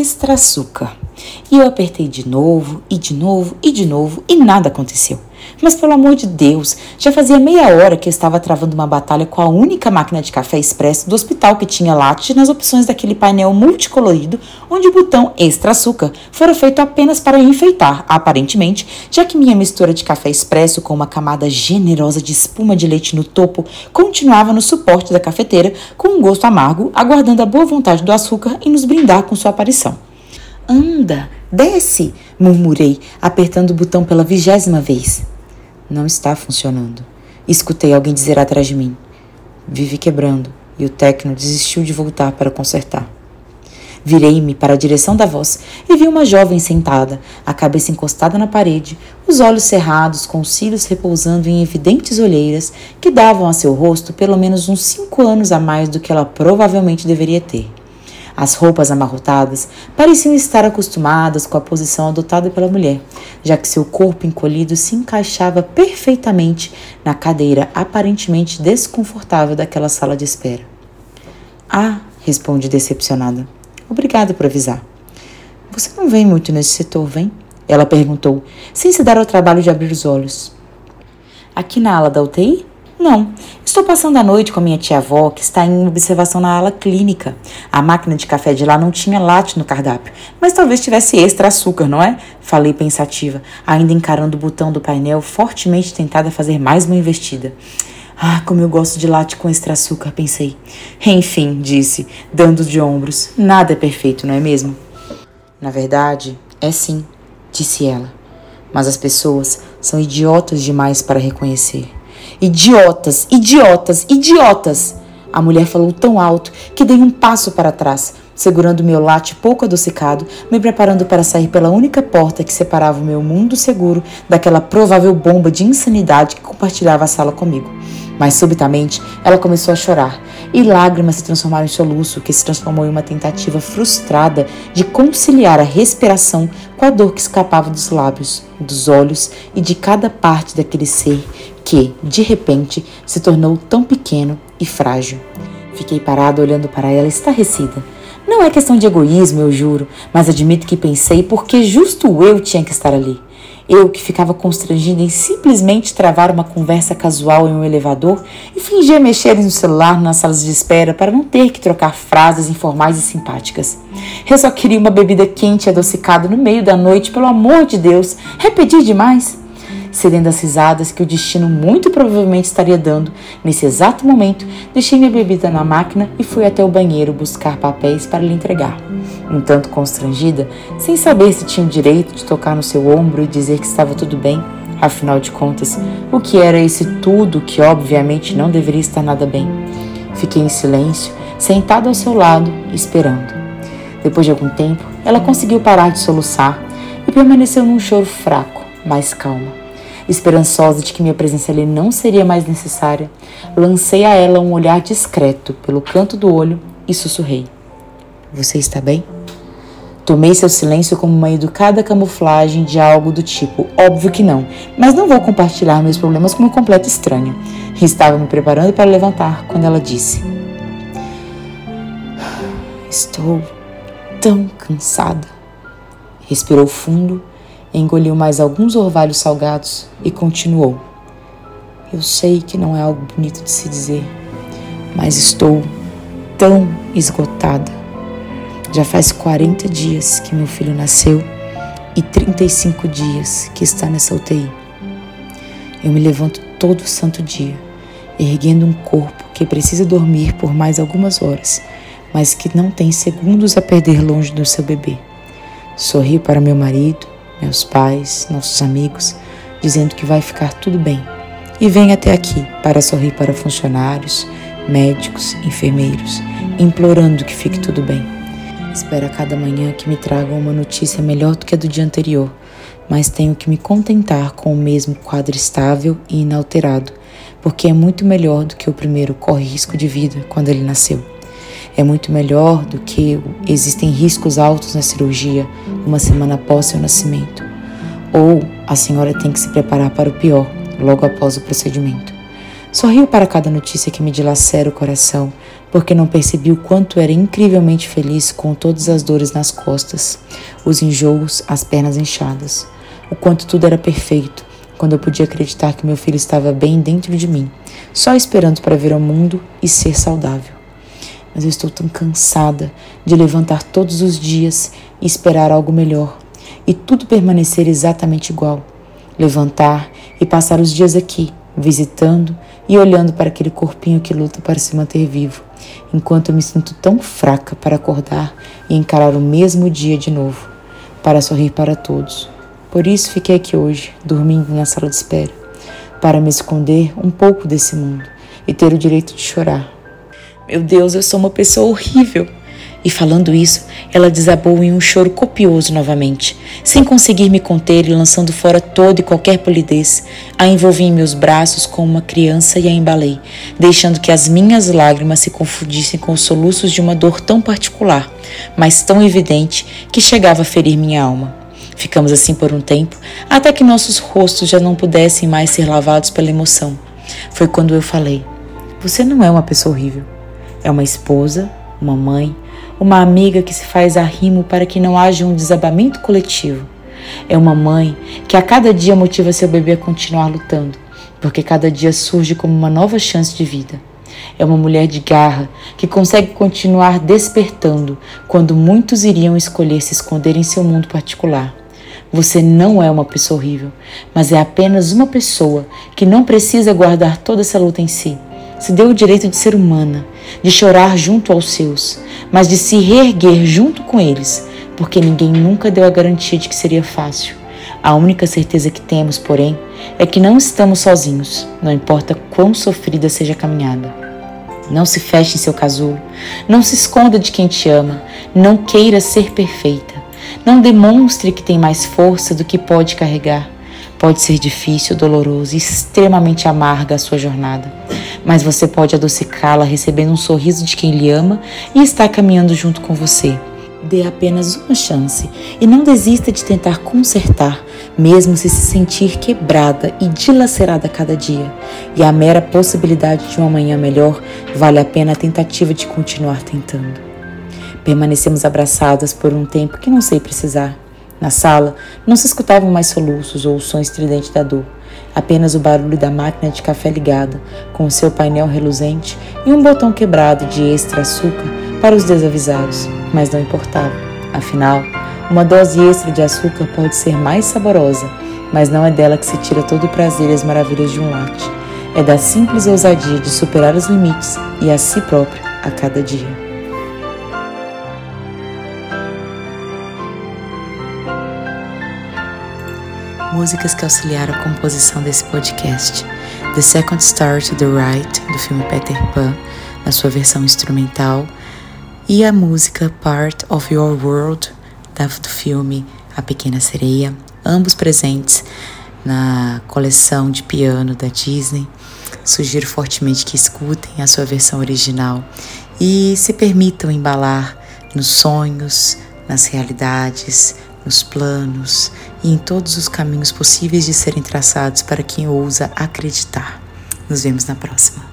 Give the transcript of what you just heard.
extra açúcar. E eu apertei de novo, e de novo, e de novo, e nada aconteceu. Mas pelo amor de Deus, já fazia meia hora que eu estava travando uma batalha com a única máquina de café expresso do hospital que tinha latte nas opções daquele painel multicolorido, onde o botão extra açúcar fora feito apenas para enfeitar, aparentemente, já que minha mistura de café expresso com uma camada generosa de espuma de leite no topo continuava no suporte da cafeteira com um gosto amargo, aguardando a boa vontade do açúcar e nos brindar com sua aparição. Anda, desce, murmurei, apertando o botão pela vigésima vez. Não está funcionando. Escutei alguém dizer atrás de mim. Vive quebrando, e o técnico desistiu de voltar para consertar. Virei-me para a direção da voz e vi uma jovem sentada, a cabeça encostada na parede, os olhos cerrados, com os cílios repousando em evidentes olheiras que davam a seu rosto pelo menos uns cinco anos a mais do que ela provavelmente deveria ter. As roupas amarrotadas pareciam estar acostumadas com a posição adotada pela mulher, já que seu corpo encolhido se encaixava perfeitamente na cadeira aparentemente desconfortável daquela sala de espera. Ah, responde decepcionada. Obrigada por avisar. Você não vem muito nesse setor, vem? Ela perguntou, sem se dar ao trabalho de abrir os olhos. Aqui na ala da UTI? Não. Estou passando a noite com a minha tia-avó, que está em observação na ala clínica. A máquina de café de lá não tinha latte no cardápio, mas talvez tivesse extra açúcar, não é? Falei pensativa, ainda encarando o botão do painel, fortemente tentada a fazer mais uma investida. Ah, como eu gosto de latte com extra açúcar, pensei. Enfim, disse, dando de ombros. Nada é perfeito, não é mesmo? Na verdade, é sim, disse ela. Mas as pessoas são idiotas demais para reconhecer. Idiotas, idiotas, idiotas! A mulher falou tão alto que dei um passo para trás, segurando meu latte pouco adocicado, me preparando para sair pela única porta que separava o meu mundo seguro daquela provável bomba de insanidade que compartilhava a sala comigo. Mas subitamente ela começou a chorar e lágrimas se transformaram em soluço, que se transformou em uma tentativa frustrada de conciliar a respiração com a dor que escapava dos lábios, dos olhos e de cada parte daquele ser que, de repente, se tornou tão pequeno e frágil. Fiquei parada olhando para ela estarrecida. Não é questão de egoísmo, eu juro, mas admito que pensei porque justo eu tinha que estar ali. Eu que ficava constrangida em simplesmente travar uma conversa casual em um elevador e fingia mexer no celular nas salas de espera para não ter que trocar frases informais e simpáticas. Eu só queria uma bebida quente e adocicada no meio da noite, pelo amor de Deus. Repetir demais? Cedendo às risadas que o destino muito provavelmente estaria dando. Nesse exato momento, deixei minha bebida na máquina e fui até o banheiro buscar papéis para lhe entregar. Um tanto constrangida, sem saber se tinha o direito de tocar no seu ombro e dizer que estava tudo bem, afinal de contas, o que era esse tudo que obviamente não deveria estar nada bem? Fiquei em silêncio, sentado ao seu lado, esperando. Depois de algum tempo, ela conseguiu parar de soluçar e permaneceu num choro fraco, mas calma. Esperançosa de que minha presença ali não seria mais necessária, lancei a ela um olhar discreto pelo canto do olho e sussurrei: Você está bem? Tomei seu silêncio como uma educada camuflagem de algo do tipo: óbvio que não, mas não vou compartilhar meus problemas com uma completa estranha. Estava me preparando para levantar quando ela disse: Estou tão cansada. Respirou fundo Engoliu mais alguns orvalhos salgados e continuou. Eu sei que não é algo bonito de se dizer, mas estou tão esgotada. Já faz 40 dias que meu filho nasceu e 35 dias que está nessa UTI. Eu me levanto todo santo dia, erguendo um corpo que precisa dormir por mais algumas horas, mas que não tem segundos a perder longe do seu bebê. Sorri para meu marido, meus pais, nossos amigos, dizendo que vai ficar tudo bem. E vem até aqui para sorrir para funcionários, médicos, enfermeiros, implorando que fique tudo bem. Espero cada manhã que me tragam uma notícia melhor do que a do dia anterior, mas tenho que me contentar com o mesmo quadro estável e inalterado, porque é muito melhor do que o primeiro corre risco de vida quando ele nasceu. É muito melhor do que existem riscos altos na cirurgia uma semana após seu nascimento. Ou a senhora tem que se preparar para o pior logo após o procedimento. Sorrio para cada notícia que me dilacera o coração, porque não percebi o quanto era incrivelmente feliz com todas as dores nas costas, os enjoos, as pernas inchadas, o quanto tudo era perfeito, quando eu podia acreditar que meu filho estava bem dentro de mim, só esperando para vir ao mundo e ser saudável. Mas eu estou tão cansada de levantar todos os dias e esperar algo melhor, e tudo permanecer exatamente igual. Levantar e passar os dias aqui, visitando e olhando para aquele corpinho que luta para se manter vivo, enquanto eu me sinto tão fraca para acordar e encarar o mesmo dia de novo, para sorrir para todos. Por isso fiquei aqui hoje, dormindo na sala de espera, para me esconder um pouco desse mundo e ter o direito de chorar. Meu Deus, eu sou uma pessoa horrível. E falando isso, ela desabou em um choro copioso novamente, sem conseguir me conter e lançando fora toda e qualquer polidez. A envolvi em meus braços como uma criança e a embalei, deixando que as minhas lágrimas se confundissem com os soluços de uma dor tão particular, mas tão evidente que chegava a ferir minha alma. Ficamos assim por um tempo, até que nossos rostos já não pudessem mais ser lavados pela emoção. Foi quando eu falei: Você não é uma pessoa horrível. É uma esposa, uma mãe, uma amiga que se faz arrimo para que não haja um desabamento coletivo. É uma mãe que a cada dia motiva seu bebê a continuar lutando, porque cada dia surge como uma nova chance de vida. É uma mulher de garra que consegue continuar despertando quando muitos iriam escolher se esconder em seu mundo particular. Você não é uma pessoa horrível, mas é apenas uma pessoa que não precisa guardar toda essa luta em si se deu o direito de ser humana, de chorar junto aos seus, mas de se reerguer junto com eles, porque ninguém nunca deu a garantia de que seria fácil. A única certeza que temos, porém, é que não estamos sozinhos, não importa quão sofrida seja a caminhada. Não se feche em seu casulo, não se esconda de quem te ama, não queira ser perfeita, não demonstre que tem mais força do que pode carregar. Pode ser difícil, doloroso e extremamente amarga a sua jornada, mas você pode adocicá-la recebendo um sorriso de quem lhe ama e está caminhando junto com você. Dê apenas uma chance e não desista de tentar consertar, mesmo se se sentir quebrada e dilacerada cada dia. E a mera possibilidade de um amanhã melhor vale a pena a tentativa de continuar tentando. Permanecemos abraçadas por um tempo que não sei precisar na sala, não se escutavam mais soluços ou o som estridente da dor, apenas o barulho da máquina de café ligada, com seu painel reluzente e um botão quebrado de extra açúcar para os desavisados, mas não importava. Afinal, uma dose extra de açúcar pode ser mais saborosa, mas não é dela que se tira todo o prazer e as maravilhas de um latte. É da simples ousadia de superar os limites e a si próprio a cada dia. Músicas que auxiliaram a composição desse podcast. The Second Star to the Right, do filme Peter Pan, na sua versão instrumental, e a música Part of Your World, do filme A Pequena Sereia, ambos presentes na coleção de piano da Disney. Sugiro fortemente que escutem a sua versão original e se permitam embalar nos sonhos, nas realidades, nos planos e em todos os caminhos possíveis de serem traçados para quem ousa acreditar. Nos vemos na próxima.